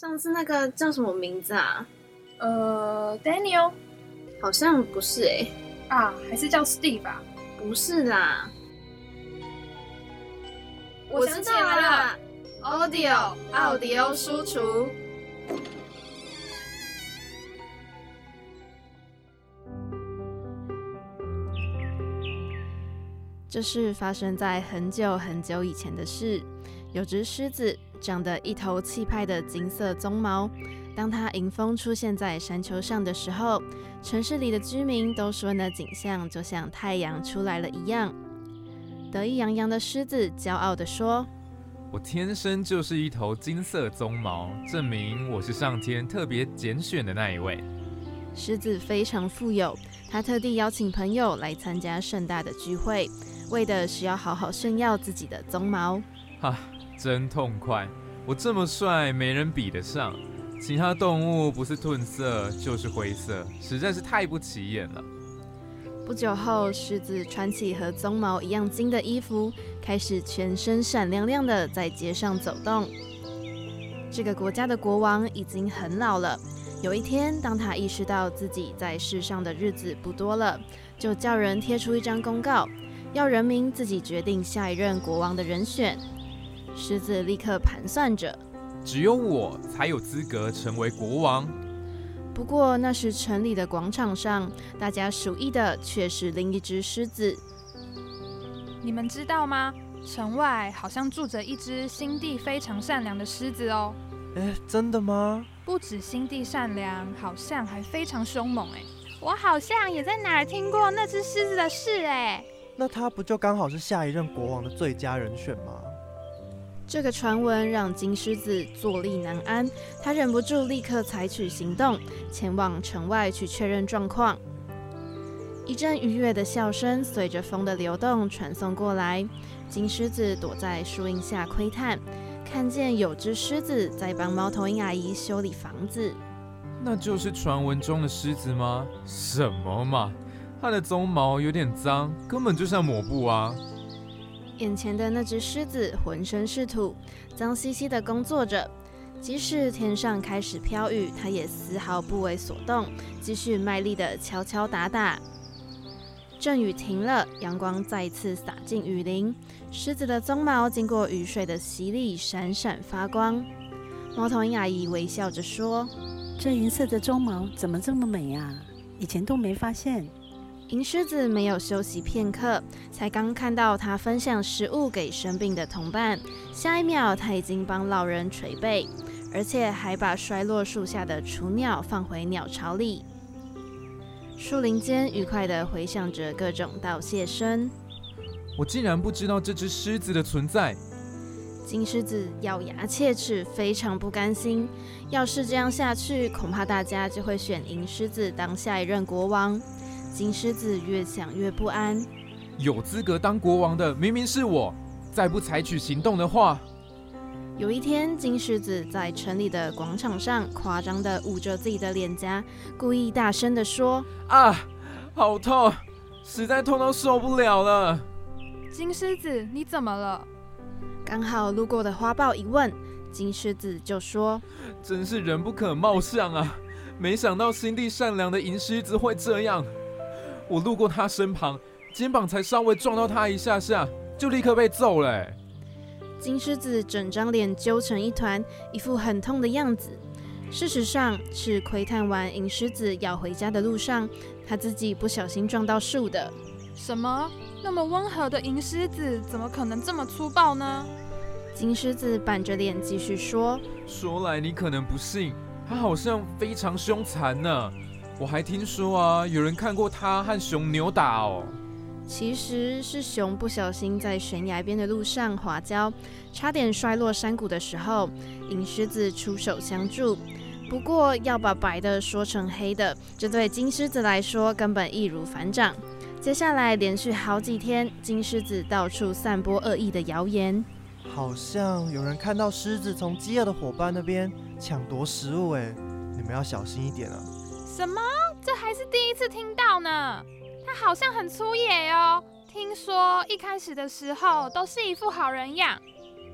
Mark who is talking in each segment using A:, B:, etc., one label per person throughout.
A: 上次那个叫什么名字啊？
B: 呃，Daniel，
A: 好像不是哎、
B: 啊，还是叫 Steve 吧。
A: 不是啦，
B: 我想起来了
A: ，Audio 奥迪欧输出。这是发生在很久很久以前的事。有只狮子，长得一头气派的金色鬃毛。当它迎风出现在山丘上的时候，城市里的居民都说那景象就像太阳出来了一样。得意洋洋的狮子骄傲地说
C: 我天生就是一头金色鬃毛，证明我是上天特别拣选的那一位。：“
A: 狮子非常富有，他特地邀请朋友来参加盛大的聚会，为的是要好好炫耀自己的鬃毛。
C: 哈，真痛快！我这么帅，没人比得上。其他动物不是褪色就是灰色，实在是太不起眼了。
A: 不久后，狮子穿起和鬃毛一样金的衣服，开始全身闪亮亮的在街上走动。这个国家的国王已经很老了。有一天，当他意识到自己在世上的日子不多了，就叫人贴出一张公告，要人民自己决定下一任国王的人选。狮子立刻盘算着，
C: 只有我才有资格成为国王。
A: 不过那时城里的广场上，大家数意的却是另一只狮子。
D: 你们知道吗？城外好像住着一只心地非常善良的狮子哦。
E: 哎，真的吗？
D: 不止心地善良，好像还非常凶猛哎。
F: 我好像也在哪儿听过那只狮子的事哎。
E: 那他不就刚好是下一任国王的最佳人选吗？
A: 这个传闻让金狮子坐立难安，他忍不住立刻采取行动，前往城外去确认状况。一阵愉悦的笑声随着风的流动传送过来，金狮子躲在树荫下窥探，看见有只狮子在帮猫头鹰阿姨修理房子。
C: 那就是传闻中的狮子吗？什么嘛，它的鬃毛有点脏，根本就像抹布啊！
A: 眼前的那只狮子浑身是土，脏兮兮的工作着。即使天上开始飘雨，它也丝毫不为所动，继续卖力的敲敲打打。阵雨停了，阳光再次洒进雨林，狮子的鬃毛经过雨水的洗礼，闪闪发光。猫头鹰阿姨微笑着说
G: 这银色的鬃毛怎么这么美啊？以前都没发现。：“
A: 银狮子没有休息片刻，才刚看到他分享食物给生病的同伴，下一秒他已经帮老人捶背，而且还把摔落树下的雏鸟放回鸟巢里。树林间愉快地回响着各种道谢声。
C: 我竟然不知道这只狮子的存在。
A: 金狮子咬牙切齿，非常不甘心。要是这样下去，恐怕大家就会选银狮子当下一任国王。金狮子越想越不安。
C: 有资格当国王的明明是我，再不采取行动的话，
A: 有一天，金狮子在城里的广场上夸张地捂着自己的脸颊，故意大声地说
C: 啊，好痛，实在痛到受不了了。
D: 金狮子，你怎么了？：“
A: 刚好路过的花豹一问，金狮子就说
C: 真是人不可貌相啊！没想到心地善良的银狮子会这样。我路过他身旁，肩膀才稍微撞到他一下下，就立刻被揍了欸。：‘
A: 金狮子整张脸揪成一团，一副很痛的样子。’事实上是窥探完银狮子要回家的路上，他自己不小心撞到树的。
D: 什么？那么温和的银狮子，怎么可能这么粗暴呢？
A: 金狮子板着脸继续说
C: 说来你可能不信，他好像非常凶残呢。我还听说啊，有人看过他和熊扭打哦。
A: 其实是熊不小心在悬崖边的路上滑跤，差点摔落山谷的时候，银狮子出手相助。不过要把白的说成黑的，这对金狮子来说根本易如反掌。接下来连续好几天，金狮子到处散播恶意的谣言。
E: 好像有人看到狮子从饥饿的伙伴那边抢夺食物，哎，你们要小心一点啊！
D: 什么？这还是第一次听到呢。他好像很粗野哦。听说一开始的时候都是一副好人样，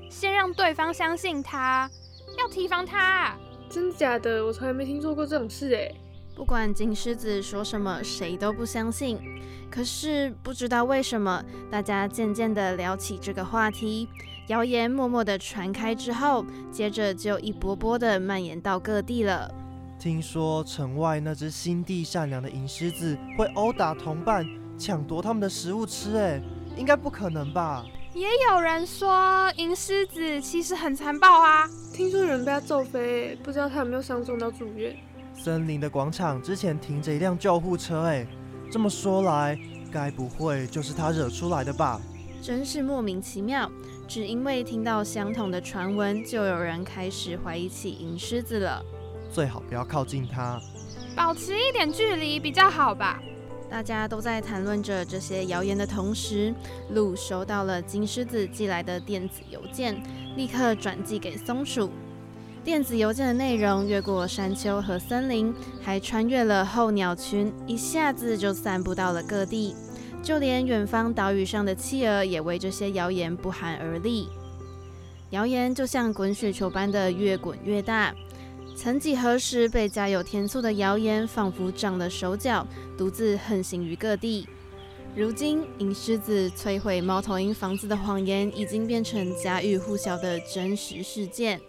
D: 先让对方相信他，要提防他。
B: 真的假的？我从来没听说过这种事哎。
A: 不管金狮子说什么，谁都不相信。可是不知道为什么，大家渐渐的聊起这个话题，谣言默默的传开之后，接着就一波波的蔓延到各地了。
E: 听说城外那只心地善良的银狮子会殴打同伴，抢夺他们的食物吃，哎，应该不可能吧？
D: 也有人说银狮子其实很残暴啊，
B: 听说有人被他揍飞，不知道他有没有伤重到住院。
E: 森林的广场之前停着一辆救护车，哎，这么说来，该不会就是他惹出来的吧？
A: 真是莫名其妙，只因为听到相同的传闻，就有人开始怀疑起银狮子了。
E: 最好不要靠近它，
D: 保持一点距离比较好吧。
A: 大家都在谈论着这些谣言的同时，鹿收到了金狮子寄来的电子邮件，立刻转寄给松鼠。电子邮件的内容越过山丘和森林，还穿越了候鸟群，一下子就散布到了各地。就连远方岛屿上的企鹅也为这些谣言不寒而栗。谣言就像滚雪球般的越滚越大。曾几何时，被家有天醋的谣言仿佛长了手脚，独自横行于各地。如今，银狮子摧毁猫头鹰房子的谎言，已经变成家喻户晓的真实事件。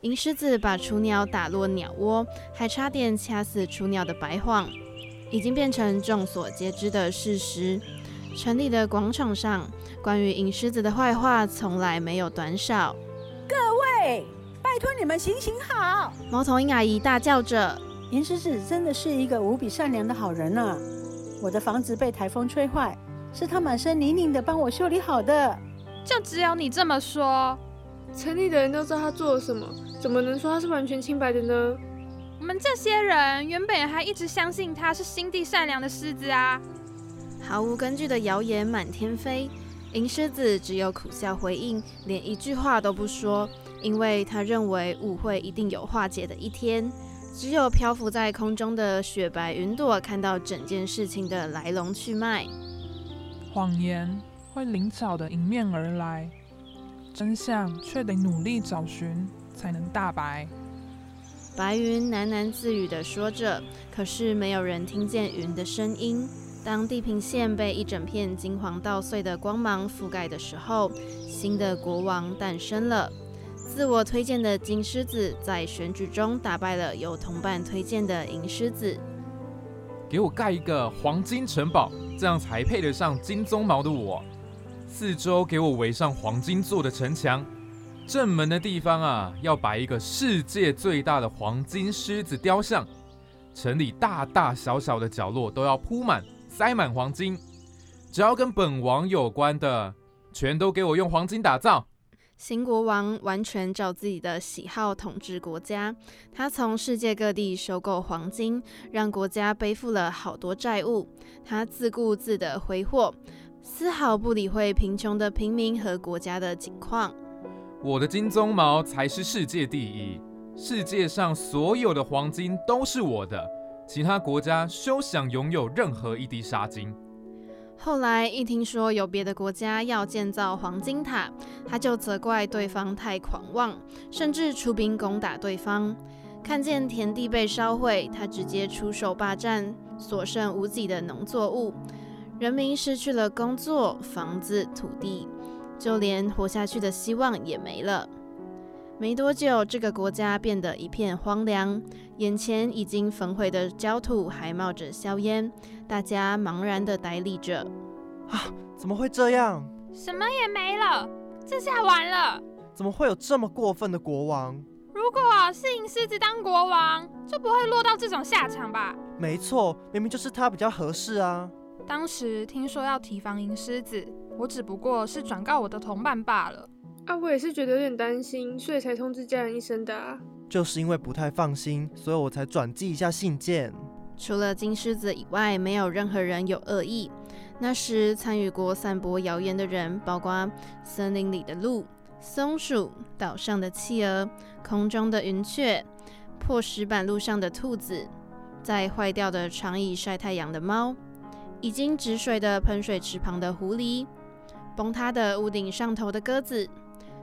A: 银狮子把雏鸟打落鸟窝，还差点掐死雏鸟的白谎，已经变成众所皆知的事实。城里的广场上，关于银狮子的坏话从来没有短少。
G: 各位，拜托你们行行好！
A: 猫头鹰阿姨大叫着：“
G: 银狮子真的是一个无比善良的好人呢。我的房子被台风吹坏，是他满身泥泞的帮我修理好的。
D: 就只有你这么说？
B: 城里的人都知道他做了什么。”怎么能说他是完全清白的呢？
D: 我们这些人原本还一直相信他是心地善良的狮子啊！
A: 毫无根据的谣言满天飞，银狮子只有苦笑回应，连一句话都不说，因为他认为误会一定有化解的一天。只有漂浮在空中的雪白云朵看到整件事情的来龙去脉。
H: 谎言会灵巧的迎面而来，真相却得努力找寻。才能大白。
A: 白云喃喃自语地说着，可是没有人听见云的声音。当地平线被一整片金黄稻穗的光芒覆盖的时候，新的国王诞生了。自我推荐的金狮子在选举中打败了由同伴推荐的银狮子。
C: 给我盖一个黄金城堡，这样才配得上金鬃毛的我。四周给我围上黄金做的城墙。正门的地方啊，要摆一个世界最大的黄金狮子雕像。城里大大小小的角落都要铺满、塞满黄金。只要跟本王有关的，全都给我用黄金打造。
A: 新国王完全照自己的喜好统治国家。他从世界各地收购黄金，让国家背负了好多债务。他自顾自的挥霍，丝毫不理会贫穷的平民和国家的境况。
C: 我的金鬃毛才是世界第一，世界上所有的黄金都是我的，其他国家休想拥有任何一滴沙金。
A: 后来一听说有别的国家要建造黄金塔，他就责怪对方太狂妄，甚至出兵攻打对方。看见田地被烧毁，他直接出手霸占所剩无几的农作物，人民失去了工作、房子、土地。就连活下去的希望也没了。没多久，这个国家变得一片荒凉，眼前已经焚毁的焦土还冒着硝烟，大家茫然的呆立着。
E: 啊！怎么会这样？
D: 什么也没了，这下完了。
E: 怎么会有这么过分的国王？
D: 如果是银狮子当国王，就不会落到这种下场吧？
E: 没错，明明就是他比较合适啊。
D: 当时听说要提防银狮子，我只不过是转告我的同伴罢了。
B: 啊，我也是觉得有点担心，所以才通知家人一声的啊。
E: 就是因为不太放心，所以我才转寄一下信件。
A: 除了金狮子以外，没有任何人有恶意。那时参与过散播谣言的人，包括森林里的鹿、松鼠、岛上的企鹅、空中的云雀、破石板路上的兔子、在坏掉的长椅晒太阳的猫、已经止水的喷水池旁的狐狸、崩塌的屋顶上头的鸽子，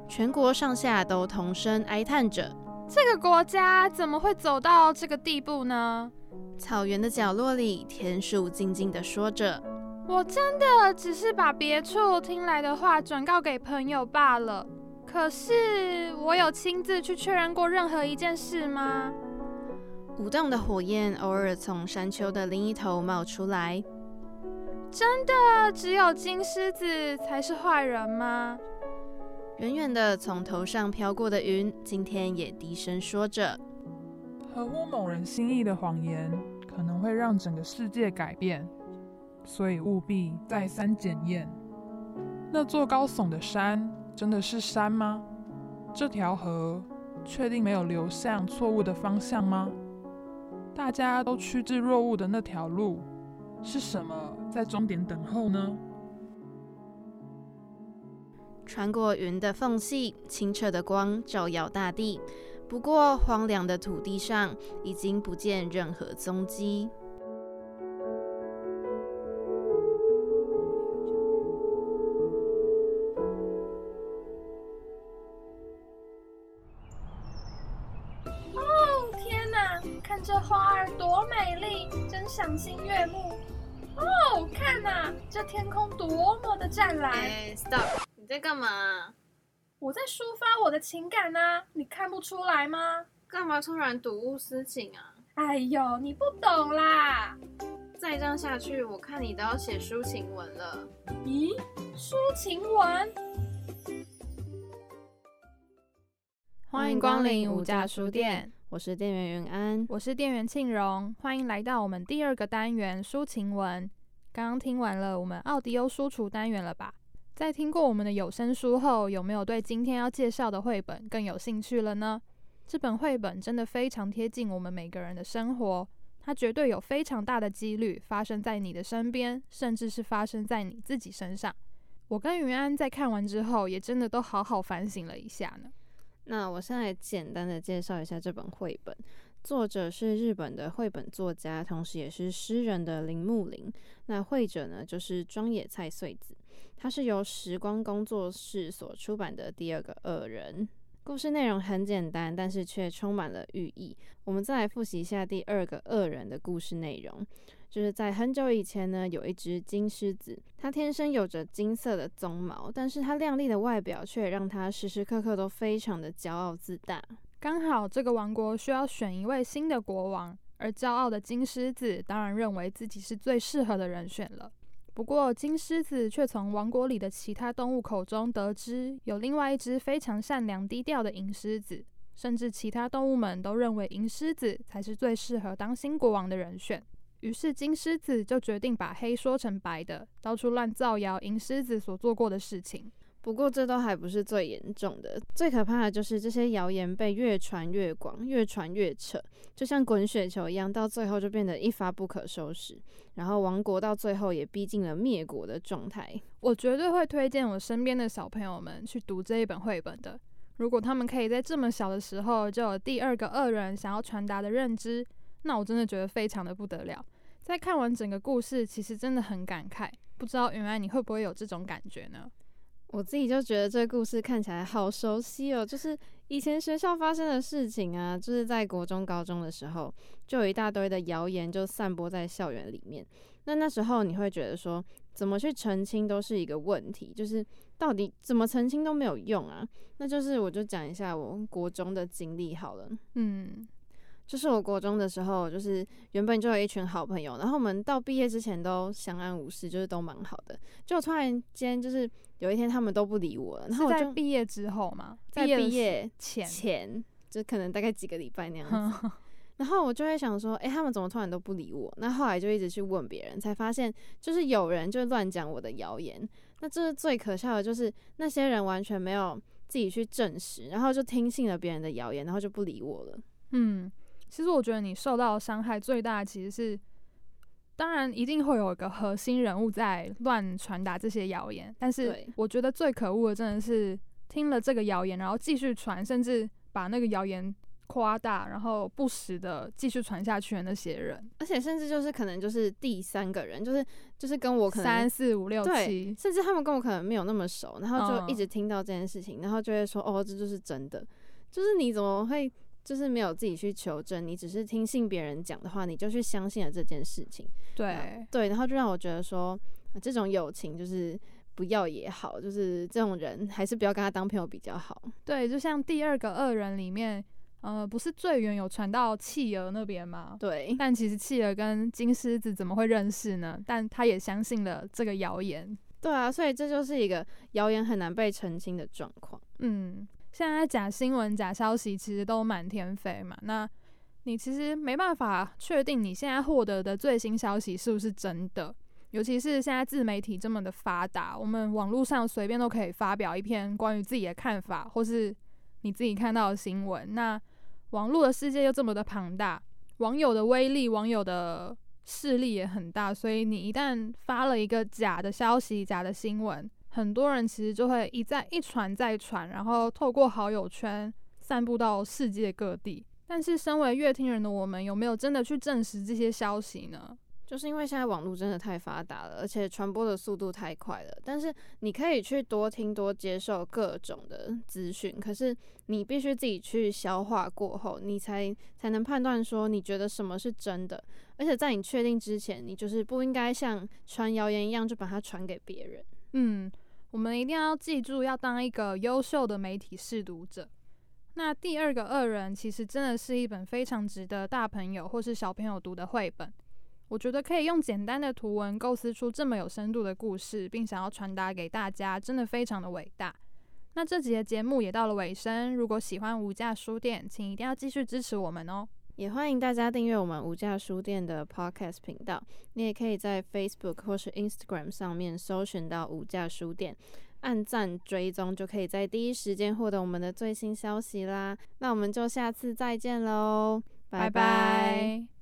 A: 全国上下都同声哀叹着：
D: 这个国家怎么会走到这个地步呢？
A: 草原的角落里，田鼠静静地说着：“
D: 我真的只是把别处听来的话转告给朋友罢了。可是，我有亲自去确认过任何一件事吗？”
A: 舞动的火焰偶尔从山丘的另一头冒出来。
D: 真的只有金狮子才是坏人吗？
A: 远远的从头上飘过的云，今天也低声说着。
H: 合乎某人心意的谎言，可能会让整个世界改变，所以务必再三检验。那座高耸的山真的是山吗？这条河确定没有流向错误的方向吗？大家都趋之若鹜的那条路，是什么在终点等候呢？
A: 穿过云的缝隙，清澈的光照耀大地。不过，荒凉的土地上已经不见任何踪迹。
F: 哦，天哪！看这花儿多美丽，真赏心悦目。哦，看呐，这天空多么的湛蓝。
A: 哎，stop！你在干嘛？
F: 我在抒发我的情感啊，你看不出来吗？
A: 干嘛突然睹物思情啊？
F: 哎呦，你不懂啦！
A: 再这样下去，我看你都要写抒情文了。
F: 咦，抒情文？
A: 欢迎光临五价书店，我是店员云安，
D: 我是店员庆荣，欢迎来到我们第二个单元抒情文。刚刚听完了我们奥迪欧书橱单元了吧？在听过我们的有声书后，有没有对今天要介绍的绘本更有兴趣了呢？这本绘本真的非常贴近我们每个人的生活，它绝对有非常大的几率发生在你的身边，甚至是发生在你自己身上。我跟云安在看完之后，也真的都好好反省了一下呢。
A: 那我现在简单的介绍一下这本绘本。作者是日本的绘本作家，同时也是诗人的铃木林。那绘者呢，就是庄野菜穗子。他是由时光工作室所出版的第二个恶人。故事内容很简单，但是却充满了寓意。我们再来复习一下第二个恶人的故事内容。就是在很久以前呢，有一只金狮子，它天生有着金色的鬃毛，但是它亮丽的外表却让它时时刻刻都非常的骄傲自大。
D: 刚好这个王国需要选一位新的国王，而骄傲的金狮子当然认为自己是最适合的人选了。不过金狮子却从王国里的其他动物口中得知，有另外一只非常善良低调的银狮子，甚至其他动物们都认为银狮子才是最适合当新国王的人选。于是金狮子就决定把黑说成白的，到处乱造谣银狮子所做过的事情。
A: 不过这都还不是最严重的，最可怕的就是这些谣言被越传越广，越传越扯，就像滚雪球一样，到最后就变得一发不可收拾。然后王国到最后也逼近了灭国的状态。
D: 我绝对会推荐我身边的小朋友们去读这一本绘本的。如果他们可以在这么小的时候就有第二个恶人想要传达的认知，那我真的觉得非常的不得了。在看完整个故事，其实真的很感慨。不知道原来你会不会有这种感觉呢？
A: 我自己就觉得这个故事看起来好熟悉哦，就是以前学校发生的事情啊，就是在国中、高中的时候，就有一大堆的谣言就散播在校园里面。那那时候你会觉得说，怎么去澄清都是一个问题，就是到底怎么澄清都没有用啊。那就是我就讲一下我国中的经历好了，
D: 嗯。
A: 就是我国中的时候，就是原本就有一群好朋友，然后我们到毕业之前都相安无事，就是都蛮好的。就突然间，就是有一天他们都不理我了。然后
D: 在毕业之后嘛？
A: 在毕业
D: 前
A: 前，就可能大概几个礼拜那样子。然后我就会想说，诶，他们怎么突然都不理我？那后来就一直去问别人，才发现就是有人就乱讲我的谣言。那这是最可笑的，就是那些人完全没有自己去证实，然后就听信了别人的谣言，然后就不理我了。
D: 嗯，其实我觉得你受到的伤害最大，其实是，当然一定会有一个核心人物在乱传达这些谣言，但是我觉得最可恶的真的是听了这个谣言，然后继续传，甚至把那个谣言夸大，然后不时的继续传下去的那些人，
A: 而且甚至就是可能就是第三个人，就是就是跟我可能
D: 三四五六七，
A: 甚至他们跟我可能没有那么熟，然后就一
D: 嗯。
A: 直听到这件事情，然后就会说哦，这就是真的，就是你怎么会就是没有自己去求证，你只是听信别人讲的话，你就去相信了这件事情，
D: 对，
A: 对，然后就让我觉得说、啊这种友情就是不要也好，就是这种人还是不要跟他当朋友比较好。
D: 对，就像第二个恶人里面，呃，不是最远有传到企鹅那边吗？
A: 对，
D: 但其实企鹅跟金狮子怎么会认识呢？但他也相信了这个谣言。
A: 对啊，所以这就是一个谣言很难被澄清的状况。
D: 嗯，现在假新闻、假消息其实都满天飞嘛，那你其实没办法确定你现在获得的最新消息是不是真的。尤其是现在自媒体这么的发达，我们网络上随便都可以发表一篇关于自己的看法，或是你自己看到的新闻。那网络的世界又这么的庞大，网友的威力、网友的势力也很大，所以你一旦发了一个假的消息、假的新闻，很多人其实就会一再一传再传，然后透过好友圈散布到世界各地。但是，身为乐听人的我们，有没有真的去证实这些消息呢？
A: 就是因为现在网络真的太发达了，而且传播的速度太快了。但是你可以去多听、多接受各种的资讯，可是你必须自己去消化过后，你才才能判断说你觉得什么是真的。而且在你确定之前，你就是不应该像传谣言一样就把它传给别人。
D: 嗯，我们一定要记住，要当一个优秀的媒体试读者。那第二个恶人，其实真的是一本非常值得大朋友或是小朋友读的绘本。我觉得可以用简单的图文构思出这么有深度的故事，并想要传达给大家，真的非常的伟大。那这集的节目也到了尾声，如果喜欢无价书店，请一定要继续支持我们哦。
A: 也欢迎大家订阅我们无价书店的 Podcast 频道。你也可以在 Facebook 或是 Instagram 上面搜寻到无价书店，按赞追踪，就可以在第一时间获得我们的最新消息啦。那我们就下次再见喽，拜拜
D: 拜